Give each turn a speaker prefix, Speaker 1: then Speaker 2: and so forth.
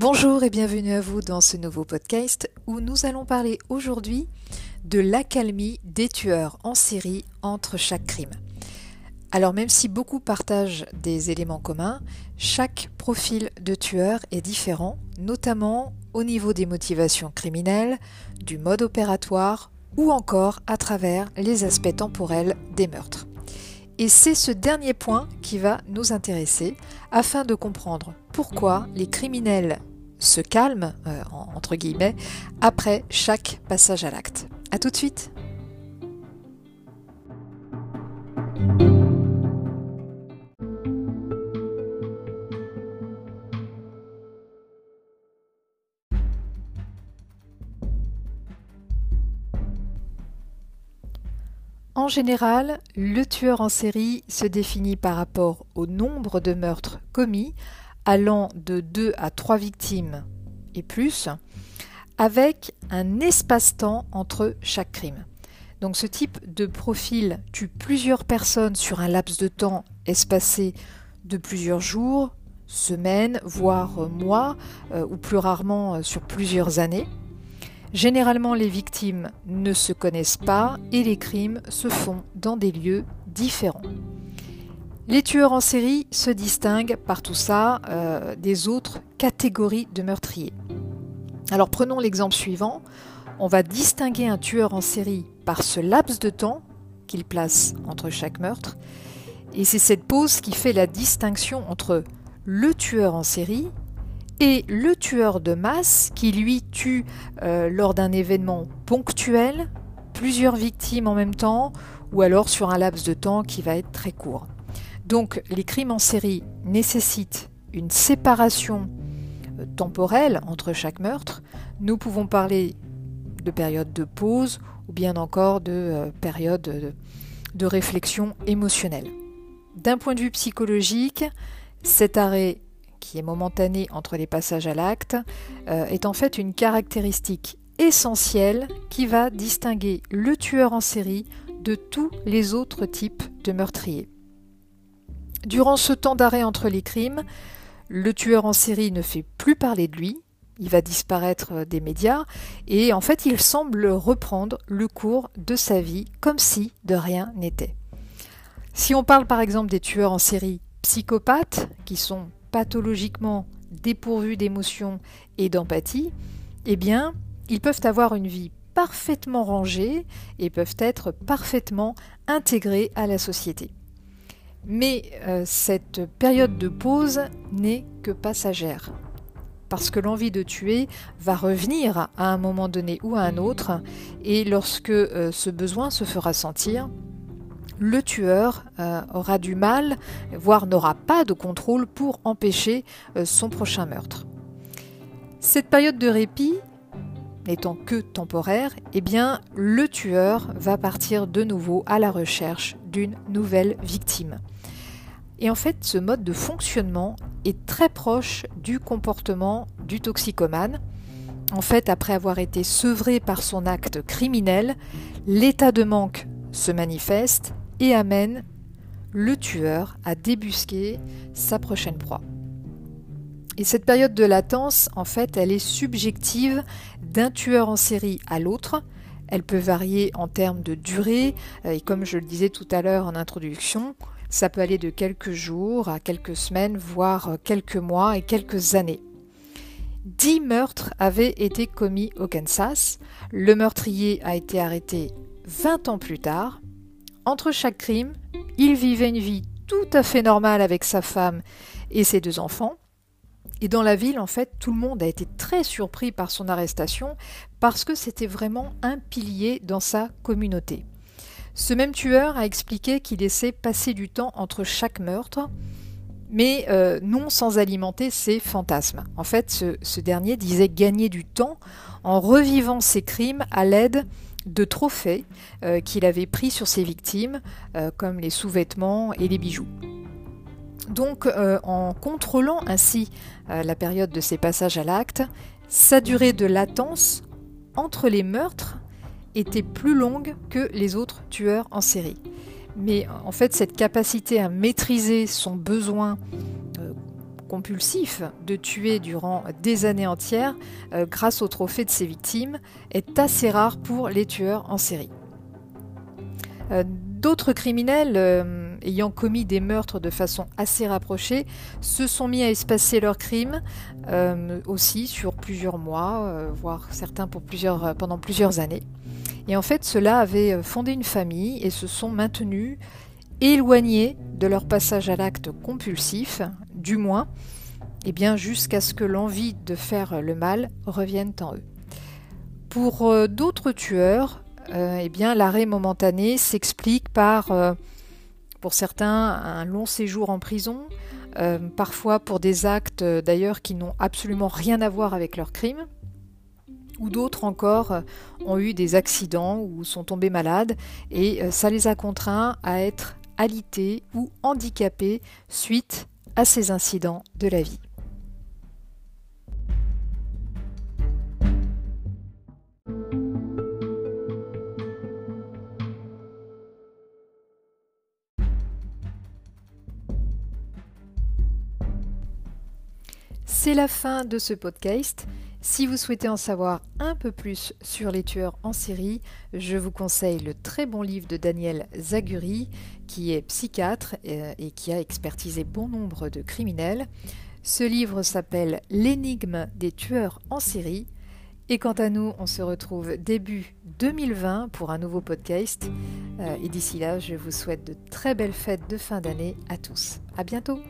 Speaker 1: Bonjour et bienvenue à vous dans ce nouveau podcast où nous allons parler aujourd'hui de l'accalmie des tueurs en série entre chaque crime. Alors même si beaucoup partagent des éléments communs, chaque profil de tueur est différent, notamment au niveau des motivations criminelles, du mode opératoire ou encore à travers les aspects temporels des meurtres. Et c'est ce dernier point qui va nous intéresser afin de comprendre pourquoi les criminels se calment, euh, entre guillemets, après chaque passage à l'acte. A tout de suite En général, le tueur en série se définit par rapport au nombre de meurtres commis, allant de 2 à 3 victimes et plus, avec un espace-temps entre chaque crime. Donc ce type de profil tue plusieurs personnes sur un laps de temps espacé de plusieurs jours, semaines, voire mois, euh, ou plus rarement euh, sur plusieurs années. Généralement, les victimes ne se connaissent pas et les crimes se font dans des lieux différents. Les tueurs en série se distinguent par tout ça euh, des autres catégories de meurtriers. Alors prenons l'exemple suivant. On va distinguer un tueur en série par ce laps de temps qu'il place entre chaque meurtre. Et c'est cette pause qui fait la distinction entre le tueur en série et le tueur de masse qui lui tue euh, lors d'un événement ponctuel, plusieurs victimes en même temps, ou alors sur un laps de temps qui va être très court. Donc les crimes en série nécessitent une séparation euh, temporelle entre chaque meurtre. Nous pouvons parler de période de pause ou bien encore de euh, période de réflexion émotionnelle. D'un point de vue psychologique, cet arrêt qui est momentané entre les passages à l'acte, euh, est en fait une caractéristique essentielle qui va distinguer le tueur en série de tous les autres types de meurtriers. Durant ce temps d'arrêt entre les crimes, le tueur en série ne fait plus parler de lui, il va disparaître des médias et en fait il semble reprendre le cours de sa vie comme si de rien n'était. Si on parle par exemple des tueurs en série psychopathes, qui sont pathologiquement dépourvus d'émotions et d'empathie, eh bien, ils peuvent avoir une vie parfaitement rangée et peuvent être parfaitement intégrés à la société. Mais euh, cette période de pause n'est que passagère, parce que l'envie de tuer va revenir à un moment donné ou à un autre, et lorsque euh, ce besoin se fera sentir, le tueur euh, aura du mal, voire n'aura pas de contrôle pour empêcher son prochain meurtre. Cette période de répit n'étant que temporaire, eh bien, le tueur va partir de nouveau à la recherche d'une nouvelle victime. Et en fait, ce mode de fonctionnement est très proche du comportement du toxicomane. En fait, après avoir été sevré par son acte criminel, l'état de manque se manifeste et amène le tueur à débusquer sa prochaine proie. Et cette période de latence, en fait, elle est subjective d'un tueur en série à l'autre. Elle peut varier en termes de durée, euh, et comme je le disais tout à l'heure en introduction, ça peut aller de quelques jours à quelques semaines, voire quelques mois et quelques années. Dix meurtres avaient été commis au Kansas. Le meurtrier a été arrêté 20 ans plus tard, entre chaque crime, il vivait une vie tout à fait normale avec sa femme et ses deux enfants. Et dans la ville, en fait, tout le monde a été très surpris par son arrestation parce que c'était vraiment un pilier dans sa communauté. Ce même tueur a expliqué qu'il laissait passer du temps entre chaque meurtre, mais euh, non sans alimenter ses fantasmes. En fait, ce, dernier disait gagner du temps en revivant ses crimes à l'aide de trophées euh, qu'il avait pris sur ses victimes, euh, comme les sous-vêtements et les bijoux. Donc, euh, en contrôlant ainsi la période de ses passages à l'acte, sa durée de latence entre les meurtres était plus longue que les autres tueurs en série. Mais en fait, cette capacité à maîtriser son besoin compulsif de tuer durant des années entières euh, grâce au trophée de ses victimes est assez rare pour les tueurs en série. Euh, d'autres criminels euh, ayant commis des meurtres de façon assez rapprochée se sont mis à espacer leurs crimes aussi sur plusieurs mois, voire certains plusieurs, pendant plusieurs années. Et en fait, ceux-là avaient fondé une famille et se sont maintenus éloignés de leur passage à l'acte compulsif, du moins, eh bien jusqu'à ce que l'envie de faire le mal revienne en eux. Pour euh, d'autres tueurs, euh, eh l'arrêt momentané s'explique par, euh, pour certains, un long séjour en prison, parfois pour des actes d'ailleurs qui n'ont absolument rien à voir avec leur crime ou d'autres encore ont eu des accidents ou sont tombés malades et ça les a contraints à être alité ou handicapé suite à ces incidents de la vie. C'est la fin de ce podcast. Si vous souhaitez en savoir un peu plus sur les tueurs en série, je vous conseille le très bon livre de Daniel Zaguri, qui est psychiatre euh, et qui a expertisé bon nombre de criminels. Ce livre s'appelle L'énigme des tueurs en série. Et quant à nous, on se retrouve début 2020 pour un nouveau podcast. Euh, et d'ici là, je vous souhaite de très belles fêtes de fin d'année à tous. À bientôt!